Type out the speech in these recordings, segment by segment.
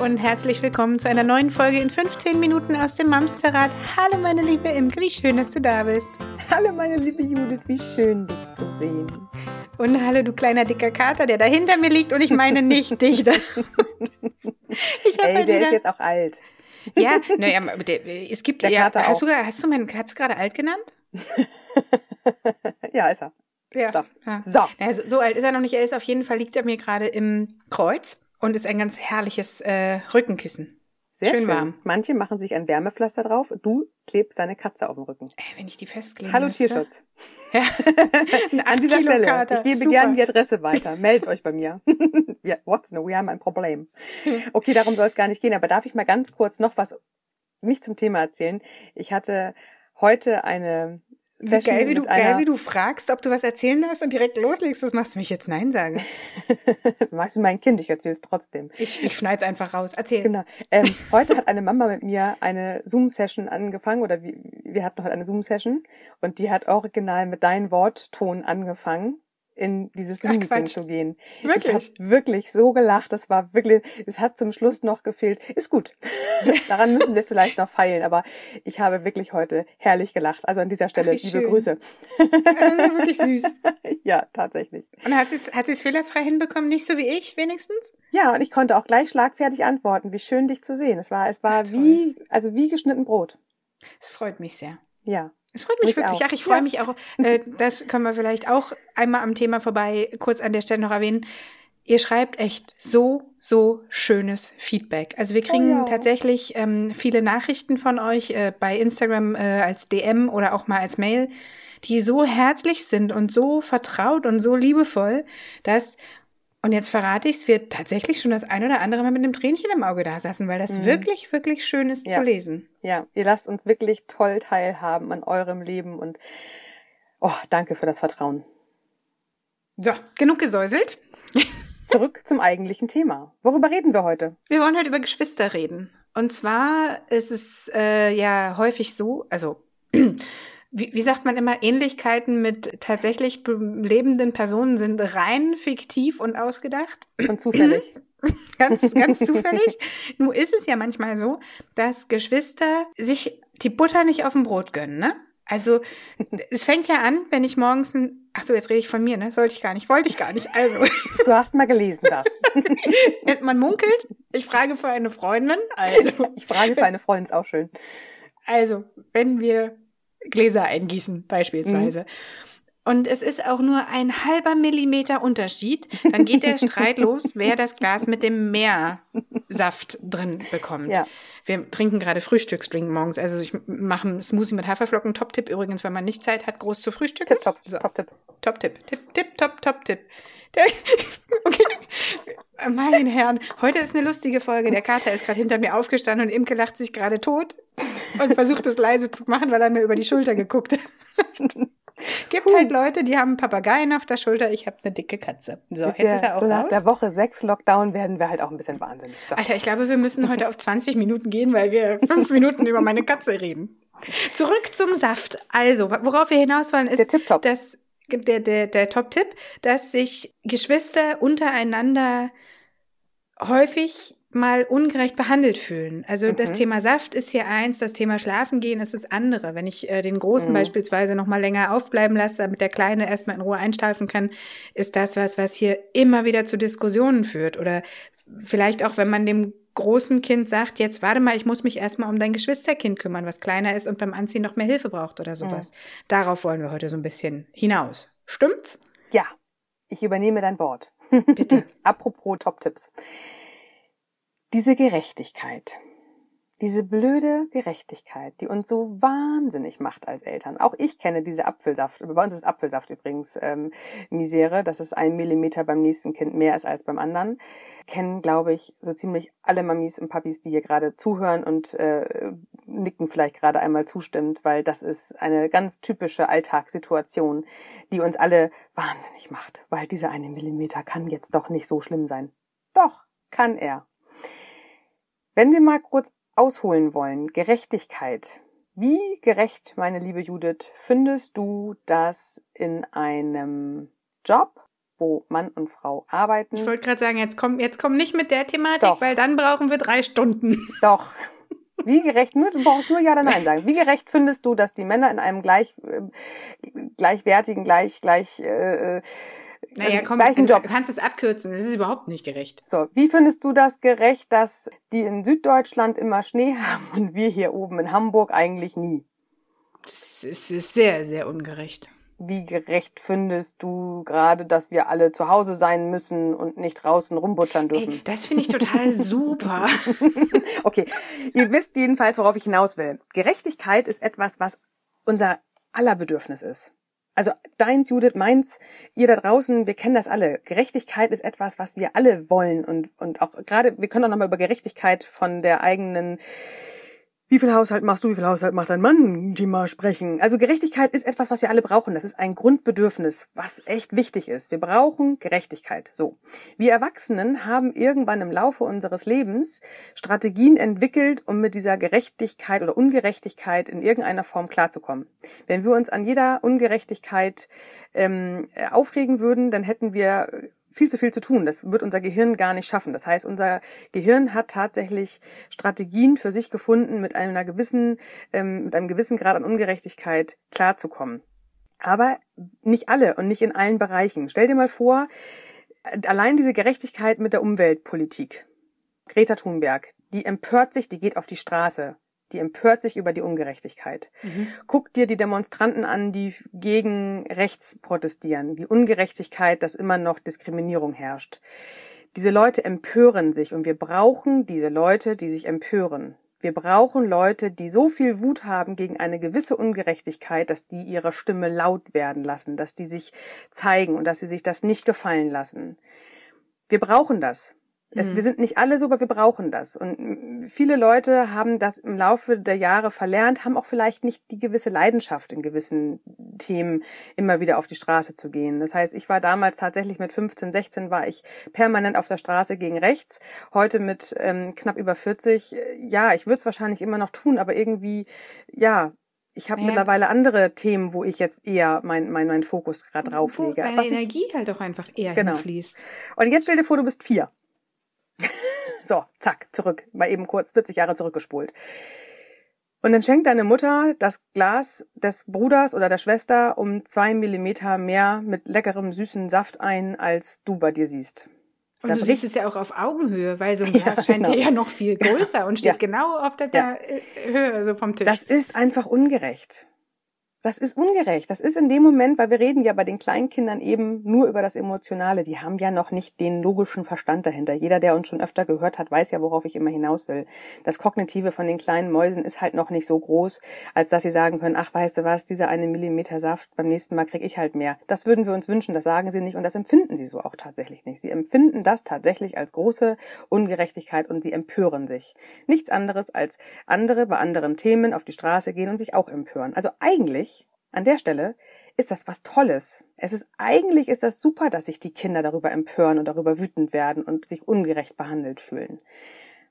Und herzlich willkommen zu einer neuen Folge in 15 Minuten aus dem Mamsterrad. Hallo meine liebe Imke, wie schön, dass du da bist. Hallo meine liebe Judith, wie schön dich zu sehen. Und hallo du kleiner dicker Kater, der da hinter mir liegt und ich meine nicht dich. ich Ey, halt der wieder... ist jetzt auch alt. Ja, naja, es gibt der ja. Kater hast, auch. du, hast du meinen Katz gerade alt genannt? ja, ist er. Ja. So. Ja. so. Also, so alt ist er noch nicht. Er ist auf jeden Fall, liegt er mir gerade im Kreuz und ist ein ganz herrliches äh, Rückenkissen. Sehr schön schön, warm. Manche machen sich ein Wärmepflaster drauf. Du klebst deine Katze auf dem Rücken. Ey, wenn ich die festkleben Hallo müsste. Tierschutz. Ja. An dieser Kilo Stelle. Kater. Ich gebe gerne die Adresse weiter. Meldet euch bei mir. what's no? Wir haben ein Problem. Okay, darum soll es gar nicht gehen. Aber darf ich mal ganz kurz noch was nicht zum Thema erzählen? Ich hatte heute eine Session geil, wie du, geil, wie du fragst, ob du was erzählen darfst und direkt loslegst. Was machst du mich jetzt Nein sagen? Du machst wie mein Kind, ich erzähle es trotzdem. Ich, ich schneid's einfach raus. Erzähl. Genau. Ähm, heute hat eine Mama mit mir eine Zoom-Session angefangen oder wir, wir hatten heute eine Zoom-Session und die hat original mit deinem Wortton angefangen in dieses Ach, Zoom-Meeting zu gehen. Wirklich? Ich habe wirklich so gelacht. Das war wirklich, es hat zum Schluss noch gefehlt. Ist gut. Daran müssen wir vielleicht noch feilen, aber ich habe wirklich heute herrlich gelacht. Also an dieser Stelle wie liebe schön. Grüße. Wirklich süß. ja, tatsächlich. Und hat sie es hat sie's fehlerfrei hinbekommen? Nicht so wie ich, wenigstens? Ja, und ich konnte auch gleich schlagfertig antworten. Wie schön dich zu sehen. Es war, es war Ach, wie, also wie geschnitten Brot. Es freut mich sehr. Ja. Es freut mich Mich wirklich. auch. Ach, ich freue Ja. mich auch. Äh, das können wir vielleicht auch einmal am Thema vorbei kurz an der Stelle noch erwähnen. Ihr schreibt echt so, so schönes Feedback. Also wir kriegen Oh ja. tatsächlich ähm, viele Nachrichten von euch äh, bei Instagram äh, als DM oder auch mal als Mail, die so herzlich sind und so vertraut und so liebevoll, dass, und jetzt verrate ich es, wir tatsächlich schon das ein oder andere Mal mit einem Tränchen im Auge da saßen, weil das Mhm. wirklich, wirklich schön ist Ja. zu lesen. Ja, ihr lasst uns wirklich toll teilhaben an eurem Leben und oh, danke für das Vertrauen. So, genug gesäuselt. Zurück zum eigentlichen Thema. Worüber reden wir heute? Wir wollen heute über Geschwister reden. Und zwar ist es äh, ja häufig so, also wie, wie sagt man immer, Ähnlichkeiten mit tatsächlich be- lebenden Personen sind rein fiktiv und ausgedacht. Und zufällig. Ganz, ganz zufällig. Nur ist es ja manchmal so, dass Geschwister sich die Butter nicht auf dem Brot gönnen, ne? Also, es fängt ja an, wenn ich morgens ein, ach so, jetzt rede ich von mir, ne? Sollte ich gar nicht, wollte ich gar nicht. Also, Du hast mal gelesen das. man munkelt, ich frage für eine Freundin, also, Ich frage für eine Freundin, ist auch schön. Also, wenn wir Gläser eingießen, beispielsweise. Und es ist auch nur ein halber Millimeter Unterschied, dann geht der Streit los, wer das Glas mit dem Meersaft drin bekommt. Ja. Wir trinken gerade Frühstücksdrink morgens. Also ich mache einen Smoothie mit Haferflocken. Top-Tipp übrigens, wenn man nicht Zeit hat, groß zu frühstücken. Tipp, top, So. top, tipp. Top-Tipp. Tipp, Tipp, Top, Top-Tipp. Der- Okay. Mein Herrn, heute ist eine lustige Folge. Der Kater ist gerade hinter mir aufgestanden und Imke lacht sich gerade tot und versucht es leise zu machen, weil er mir über die Schulter geguckt hat. Gibt Puh. halt Leute, die haben Papageien auf der Schulter, ich habe eine dicke Katze. So, Wisst jetzt ihr, ist er auch so nach raus. der Woche sechs Lockdown werden wir halt auch ein bisschen wahnsinnig. So. Alter, ich glaube, wir müssen heute auf 20 Minuten gehen, weil wir fünf Minuten über meine Katze reden. Zurück zum Saft. Also, worauf wir hinaus wollen, ist, dass der, der, der Top-Tipp, dass sich Geschwister untereinander häufig mal ungerecht behandelt fühlen. Also das Mhm. Thema Saft ist hier eins, das Thema Schlafen gehen ist das andere. Wenn ich äh, den Großen Mhm. beispielsweise noch mal länger aufbleiben lasse, damit der Kleine erstmal in Ruhe einschlafen kann, ist das was, was hier immer wieder zu Diskussionen führt. Oder vielleicht auch, wenn man dem großen Kind sagt, jetzt warte mal, ich muss mich erstmal um dein Geschwisterkind kümmern, was kleiner ist und beim Anziehen noch mehr Hilfe braucht oder sowas. Darauf wollen wir heute so ein bisschen hinaus. Stimmt's? Ja, ich übernehme dein Wort. Bitte. Apropos Top-Tipps. Diese Gerechtigkeit, diese blöde Gerechtigkeit, die uns so wahnsinnig macht als Eltern. Auch ich kenne diese Apfelsaft. Bei uns ist Apfelsaft übrigens ähm, Misere, dass es ein Millimeter beim nächsten Kind mehr ist als beim anderen. Kennen, glaube ich, so ziemlich alle Mamis und Papis, die hier gerade zuhören und äh, nicken vielleicht gerade einmal zustimmend, weil das ist eine ganz typische Alltagssituation, die uns alle wahnsinnig macht, weil dieser eine Millimeter kann jetzt doch nicht so schlimm sein. Doch, kann er. Wenn wir mal kurz ausholen wollen, Gerechtigkeit. Wie gerecht, meine liebe Judith, findest du das in einem Job, wo Mann und Frau arbeiten. Ich wollte gerade sagen, jetzt komm, jetzt komm nicht mit der Thematik, Doch. weil dann brauchen wir drei Stunden. Doch. Wie gerecht, nur, du brauchst nur Ja oder Nein sagen. Wie gerecht findest du, dass die Männer in einem gleich, äh, gleichwertigen, gleich, gleich, äh, äh, Naja, also komm, gleichen also, Job. du kannst es abkürzen. Es ist überhaupt nicht gerecht. So, wie findest du das gerecht, dass die in Süddeutschland immer Schnee haben und wir hier oben in Hamburg eigentlich nie? Es ist, ist sehr, sehr ungerecht. Wie gerecht findest du gerade, dass wir alle zu Hause sein müssen und nicht draußen rumbutschern dürfen? Ey, das finde ich total super. Okay, ihr wisst jedenfalls, worauf ich hinaus will. Gerechtigkeit ist etwas, was unser aller Bedürfnis ist. Also deins, Judith, meins, ihr da draußen, wir kennen das alle. Gerechtigkeit ist etwas, was wir alle wollen und, und auch gerade, wir können auch nochmal über Gerechtigkeit von der eigenen wie viel Haushalt machst du, wie viel Haushalt macht dein Mann, Thema sprechen. Also Gerechtigkeit ist etwas, was wir alle brauchen. Das ist ein Grundbedürfnis, was echt wichtig ist. Wir brauchen Gerechtigkeit. So. Wir Erwachsenen haben irgendwann im Laufe unseres Lebens Strategien entwickelt, um mit dieser Gerechtigkeit oder Ungerechtigkeit in irgendeiner Form klarzukommen. Wenn wir uns an jeder Ungerechtigkeit ähm, aufregen würden, dann hätten wir viel zu viel zu tun. Das wird unser Gehirn gar nicht schaffen. Das heißt, unser Gehirn hat tatsächlich Strategien für sich gefunden, mit einer gewissen, ähm, mit einem gewissen Grad an Ungerechtigkeit klarzukommen. Aber nicht alle und nicht in allen Bereichen. Stell dir mal vor, allein diese Gerechtigkeit mit der Umweltpolitik. Greta Thunberg, die empört sich, die geht auf die Straße. Die empört sich über die Ungerechtigkeit. Mhm. Guck dir die Demonstranten an, die gegen rechts protestieren, die Ungerechtigkeit, dass immer noch Diskriminierung herrscht. Diese Leute empören sich und wir brauchen diese Leute, die sich empören. Wir brauchen Leute, die so viel Wut haben gegen eine gewisse Ungerechtigkeit, dass die ihre Stimme laut werden lassen, dass die sich zeigen und dass sie sich das nicht gefallen lassen. Wir brauchen das. Es, Mhm. wir sind nicht alle so, aber wir brauchen das. Und viele Leute haben das im Laufe der Jahre verlernt, haben auch vielleicht nicht die gewisse Leidenschaft in gewissen Themen immer wieder auf die Straße zu gehen. Das heißt, ich war damals tatsächlich mit 15, 16 war ich permanent auf der Straße gegen rechts. Heute mit ähm, knapp über 40, äh, ja, ich würde es wahrscheinlich immer noch tun, aber irgendwie, ja, ich habe Ja. mittlerweile andere Themen, wo ich jetzt eher mein, mein, mein Fokus gerade drauf Wo lege. deine Was ich, Energie halt auch einfach eher Genau. hinfließt. und jetzt stell dir vor, du bist vier. So, zack, zurück. Mal eben kurz 40 Jahre zurückgespult. Und dann schenkt deine Mutter das Glas des Bruders oder der Schwester um zwei Millimeter mehr mit leckerem, süßen Saft ein, als du bei dir siehst. Und Da du bricht- siehst es ja auch auf Augenhöhe, weil so ein Ja, Glas scheint genau. dir ja noch viel größer und steht Ja. genau auf der Ja. der Höhe so vom Tisch. Das ist einfach ungerecht. Das ist ungerecht. Das ist in dem Moment, weil wir reden ja bei den Kleinkindern eben nur über das Emotionale. Die haben ja noch nicht den logischen Verstand dahinter. Jeder, der uns schon öfter gehört hat, weiß ja, worauf ich immer hinaus will. Das Kognitive von den kleinen Mäusen ist halt noch nicht so groß, als dass sie sagen können, ach, weißt du was, dieser eine Millimeter Saft, beim nächsten Mal krieg ich halt mehr. Das würden wir uns wünschen, das sagen sie nicht und das empfinden sie so auch tatsächlich nicht. Sie empfinden das tatsächlich als große Ungerechtigkeit und sie empören sich. Nichts anderes als andere bei anderen Themen auf die Straße gehen und sich auch empören. Also eigentlich an der Stelle ist das was Tolles. Es ist eigentlich ist das super, dass sich die Kinder darüber empören und darüber wütend werden und sich ungerecht behandelt fühlen.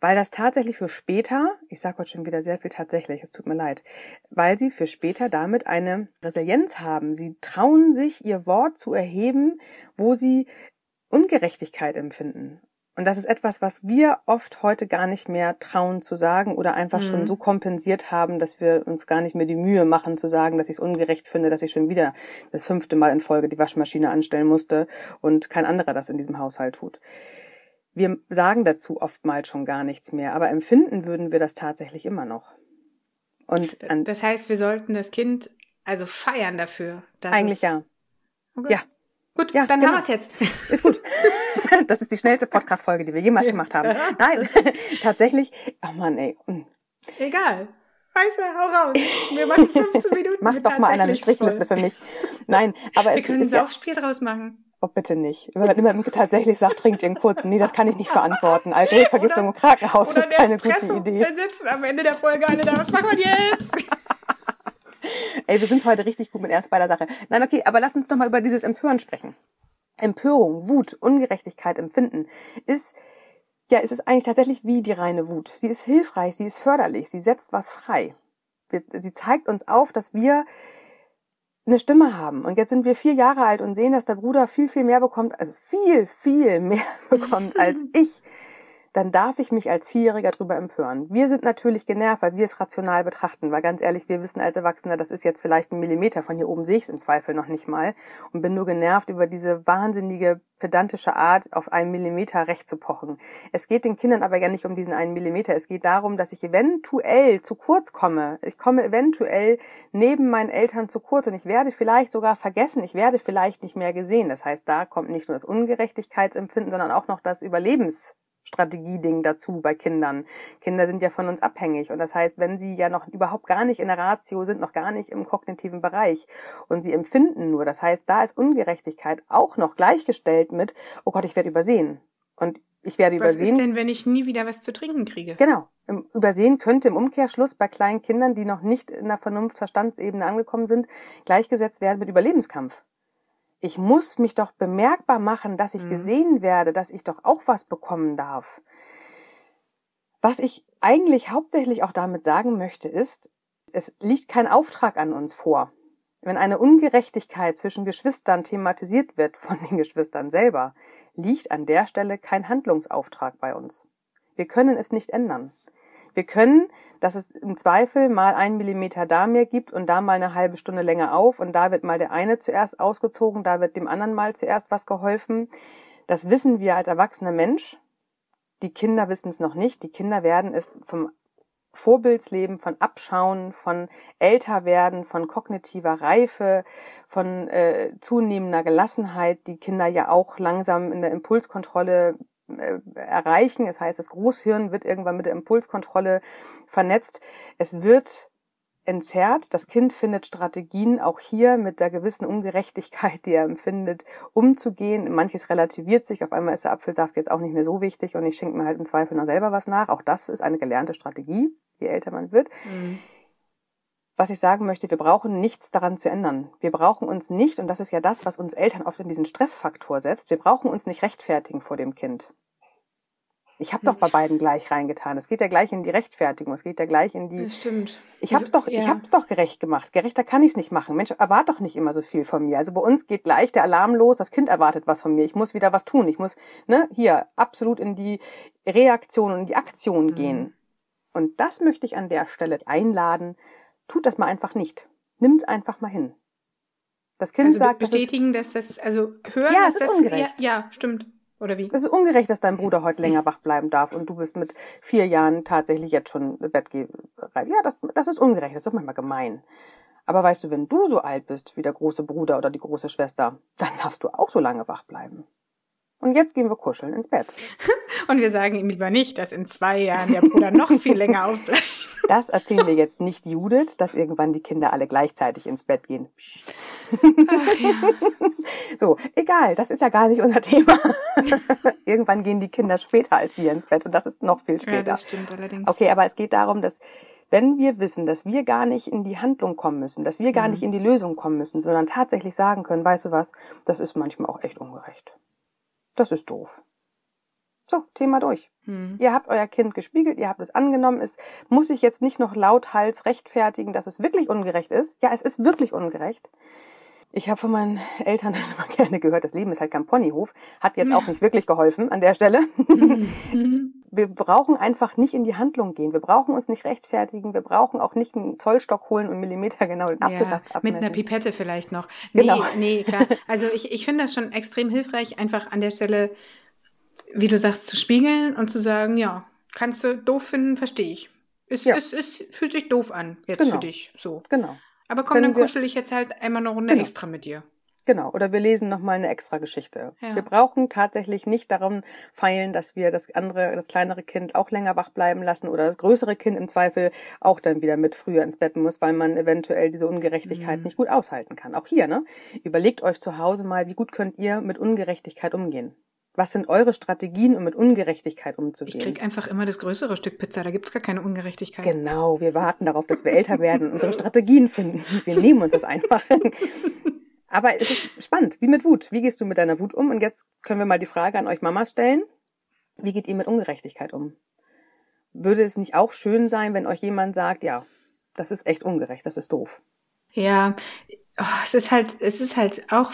Weil das tatsächlich für später, ich sage heute schon wieder sehr viel tatsächlich, es tut mir leid, weil sie für später damit eine Resilienz haben. Sie trauen sich, ihr Wort zu erheben, wo sie Ungerechtigkeit empfinden. Und das ist etwas, was wir oft heute gar nicht mehr trauen zu sagen oder einfach Mhm. schon so kompensiert haben, dass wir uns gar nicht mehr die Mühe machen zu sagen, dass ich es ungerecht finde, dass ich schon wieder das fünfte Mal in Folge die Waschmaschine anstellen musste und kein anderer das in diesem Haushalt tut. Wir sagen dazu oftmals schon gar nichts mehr, aber empfinden würden wir das tatsächlich immer noch. Und das heißt, wir sollten das Kind also feiern dafür. Dass eigentlich ja. Okay. Ja. Gut, Ja, dann genau. haben wir es jetzt. Ist gut. Das ist die schnellste Podcast-Folge, die wir jemals gemacht haben. Nein, tatsächlich. Oh Mann, ey. Mm. Egal. Du, hau raus. Wir machen 15 Minuten. Mach doch mal einer eine Strichliste voll. für mich. Nein, aber Wir es können ein ist ja, Saufspiel draus machen. oh, bitte nicht. Wenn man immer tatsächlich sagt, trinkt ihr einen kurzen. Nee, das kann ich nicht verantworten. Alkoholvergiftung im Krankenhaus ist keine gute. Idee. Dann sitzen am Ende der Folge alle da. Was machen wir jetzt? Ey, wir sind heute richtig gut mit Ernst bei der Sache. Nein, okay, aber lass uns doch mal über dieses Empören sprechen. Empörung, Wut, Ungerechtigkeit, Empfinden ist, ja, es ist eigentlich tatsächlich wie die reine Wut. Sie ist hilfreich, sie ist förderlich, sie setzt was frei. Sie zeigt uns auf, dass wir eine Stimme haben. Und jetzt sind wir vier Jahre alt und sehen, dass der Bruder viel, viel mehr bekommt, also viel, viel mehr bekommt als ich dann darf ich mich als Vierjähriger drüber empören. Wir sind natürlich genervt, weil wir es rational betrachten, weil ganz ehrlich, wir wissen als Erwachsene, das ist jetzt vielleicht ein Millimeter, von hier oben sehe ich es im Zweifel noch nicht mal und bin nur genervt über diese wahnsinnige pedantische Art, auf einen Millimeter recht zu pochen. Es geht den Kindern aber ja nicht um diesen einen Millimeter. Es geht darum, dass ich eventuell zu kurz komme. Ich komme eventuell neben meinen Eltern zu kurz und ich werde vielleicht sogar vergessen. Ich werde vielleicht nicht mehr gesehen. Das heißt, da kommt nicht nur das Ungerechtigkeitsempfinden, sondern auch noch das Überlebens Strategieding dazu bei Kindern. Kinder sind ja von uns abhängig und das heißt, wenn sie ja noch überhaupt gar nicht in der Ratio sind, noch gar nicht im kognitiven Bereich und sie empfinden nur, das heißt, da ist Ungerechtigkeit auch noch gleichgestellt mit, oh Gott, ich werde übersehen und ich werde was übersehen. Was ist denn, wenn ich nie wieder was zu trinken kriege? Genau. Übersehen könnte im Umkehrschluss bei kleinen Kindern, die noch nicht in der Vernunft-Verstandsebene angekommen sind, gleichgesetzt werden mit Überlebenskampf ich muss mich doch bemerkbar machen, dass ich mhm. gesehen werde, dass ich doch auch was bekommen darf. Was ich eigentlich hauptsächlich auch damit sagen möchte, ist, es liegt kein Auftrag an uns vor. Wenn eine Ungerechtigkeit zwischen Geschwistern thematisiert wird von den Geschwistern selber, liegt an der Stelle kein Handlungsauftrag bei uns. Wir können es nicht ändern. Wir können, dass es im Zweifel mal einen Millimeter da mehr gibt und da mal eine halbe Stunde länger auf und da wird mal der eine zuerst ausgezogen, da wird dem anderen mal zuerst was geholfen. Das wissen wir als erwachsener Mensch. Die Kinder wissen es noch nicht. Die Kinder werden es vom Vorbildsleben, von Abschauen, von Älterwerden, von kognitiver Reife, von äh, zunehmender Gelassenheit, die Kinder ja auch langsam in der Impulskontrolle erreichen. Das heißt, das Großhirn wird irgendwann mit der Impulskontrolle vernetzt. Es wird entzerrt. Das Kind findet Strategien, auch hier mit der gewissen Ungerechtigkeit, die er empfindet, umzugehen. Manches relativiert sich. Auf einmal ist der Apfelsaft jetzt auch nicht mehr so wichtig und ich schenke mir halt im Zweifel noch selber was nach. Auch das ist eine gelernte Strategie, je älter man wird. Mhm. Was ich sagen möchte, wir brauchen nichts daran zu ändern. Wir brauchen uns nicht, und das ist ja das, was uns Eltern oft in diesen Stressfaktor setzt, wir brauchen uns nicht rechtfertigen vor dem Kind. Ich habe doch bei beiden gleich reingetan. Es geht ja gleich in die Rechtfertigung. Es geht ja gleich in die. Das stimmt. Ich hab's doch, ja. ich hab's doch gerecht gemacht. Gerechter kann ich's nicht machen. Mensch, erwart doch nicht immer so viel von mir. Also bei uns geht gleich der Alarm los. Das Kind erwartet was von mir. Ich muss wieder was tun. Ich muss, ne, hier absolut in die Reaktion und in die Aktion mhm. gehen. Und das möchte ich an der Stelle einladen, tut das mal einfach nicht. Nimm's einfach mal hin. Das Kind also sagt, bestätigen, dass das, also hören, ja, es ist ungerecht. Ja, ja, stimmt. Oder wie? Es ist ungerecht, dass dein Bruder heute länger wach bleiben darf und du bist mit vier Jahren tatsächlich jetzt schon Bett gehen. Ja, das, das ist ungerecht. Das ist doch manchmal gemein. Aber weißt du, wenn du so alt bist wie der große Bruder oder die große Schwester, dann darfst du auch so lange wach bleiben. Und jetzt gehen wir kuscheln ins Bett. Und wir sagen ihm lieber nicht, dass in zwei Jahren der Bruder noch viel länger aufbleibt. Das erzählen wir jetzt nicht Judith, dass irgendwann die Kinder alle gleichzeitig ins Bett gehen. Ach, ja. So, egal, das ist ja gar nicht unser Thema. irgendwann gehen die Kinder später als wir ins Bett und das ist noch viel später. Ja, das stimmt allerdings. Okay, aber es geht darum, dass wenn wir wissen, dass wir gar nicht in die Handlung kommen müssen, dass wir gar mhm. nicht in die Lösung kommen müssen, sondern tatsächlich sagen können, weißt du was, das ist manchmal auch echt ungerecht. Das ist doof. So, Thema durch. Hm. Ihr habt euer Kind gespiegelt, ihr habt es angenommen. Es muss sich jetzt nicht noch lauthals rechtfertigen, dass es wirklich ungerecht ist. Ja, es ist wirklich ungerecht. Ich habe von meinen Eltern immer gerne gehört, das Leben ist halt kein Ponyhof. Hat jetzt auch nicht wirklich geholfen an der Stelle. Wir brauchen einfach nicht in die Handlung gehen. Wir brauchen uns nicht rechtfertigen. Wir brauchen auch nicht einen Zollstock holen und Millimeter genau den Apfelsaft ja, abmessen. Mit einer Pipette vielleicht noch. Nee, genau. nee, klar. Also ich, ich finde das schon extrem hilfreich, einfach an der Stelle wie du sagst, zu spiegeln und zu sagen, ja, kannst du doof finden, verstehe ich. Es, ja. es, es fühlt sich doof an jetzt genau. für dich. So. Genau. Aber komm, Können dann kuschel ich jetzt halt einmal eine Runde genau. extra mit dir. Genau, oder wir lesen nochmal eine extra Geschichte. Ja. Wir brauchen tatsächlich nicht darum feilen, dass wir das andere, das kleinere Kind auch länger wach bleiben lassen oder das größere Kind im Zweifel auch dann wieder mit früher ins Bett muss, weil man eventuell diese Ungerechtigkeit mhm. nicht gut aushalten kann. Auch hier, ne? Überlegt euch zu Hause mal, wie gut könnt ihr mit Ungerechtigkeit umgehen? Was sind eure Strategien, um mit Ungerechtigkeit umzugehen? Ich krieg einfach immer das größere Stück Pizza, da gibt's gar keine Ungerechtigkeit. Genau, wir warten darauf, dass wir älter werden und unsere Strategien finden. Wir nehmen uns das einfach. Aber es ist spannend, wie mit Wut. Wie gehst du mit deiner Wut um? Und jetzt können wir mal die Frage an euch Mamas stellen. Wie geht ihr mit Ungerechtigkeit um? Würde es nicht auch schön sein, wenn euch jemand sagt, ja, das ist echt ungerecht, das ist doof? Ja, oh, es ist halt, es ist halt auch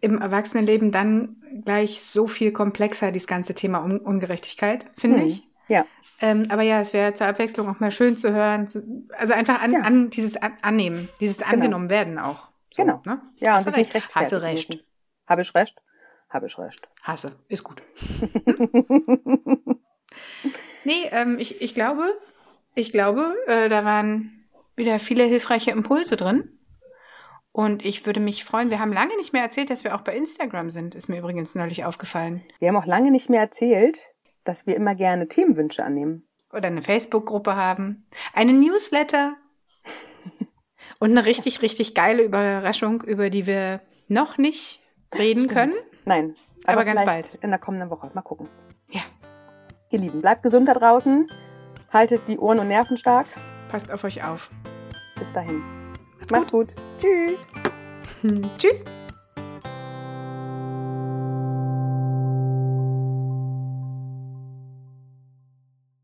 im Erwachsenenleben dann gleich so viel komplexer, dieses ganze Thema Un Ungerechtigkeit, finde Hm, ich. Ja. Ähm, aber ja, es wäre zur Abwechslung auch mal schön zu hören. Zu, also einfach an, Ja. an dieses an, Annehmen, dieses angenommen werden auch. So, Genau. Ne? Ja, und Hast du sich nicht recht. rechtfertigen Hast recht. müssen. Habe ich recht? Habe ich recht. Hasse, ist gut. Nee, ähm, ich, ich glaube, ich glaube, äh, da waren wieder viele hilfreiche Impulse drin. Und ich würde mich freuen, wir haben lange nicht mehr erzählt, dass wir auch bei Instagram sind, ist mir übrigens neulich aufgefallen. Wir haben auch lange nicht mehr erzählt, dass wir immer gerne Themenwünsche annehmen. Oder eine Facebook-Gruppe haben. Eine Newsletter. Und eine richtig, richtig geile Überraschung, über die wir noch nicht reden Stimmt. können. Nein, Aber ganz vielleicht bald. In der kommenden Woche. Mal gucken. Ja, Ihr Lieben, bleibt gesund da draußen. Haltet die Ohren und Nerven stark. passt auf euch auf. Bis dahin. Macht's gut. Tschüss. Tschüss.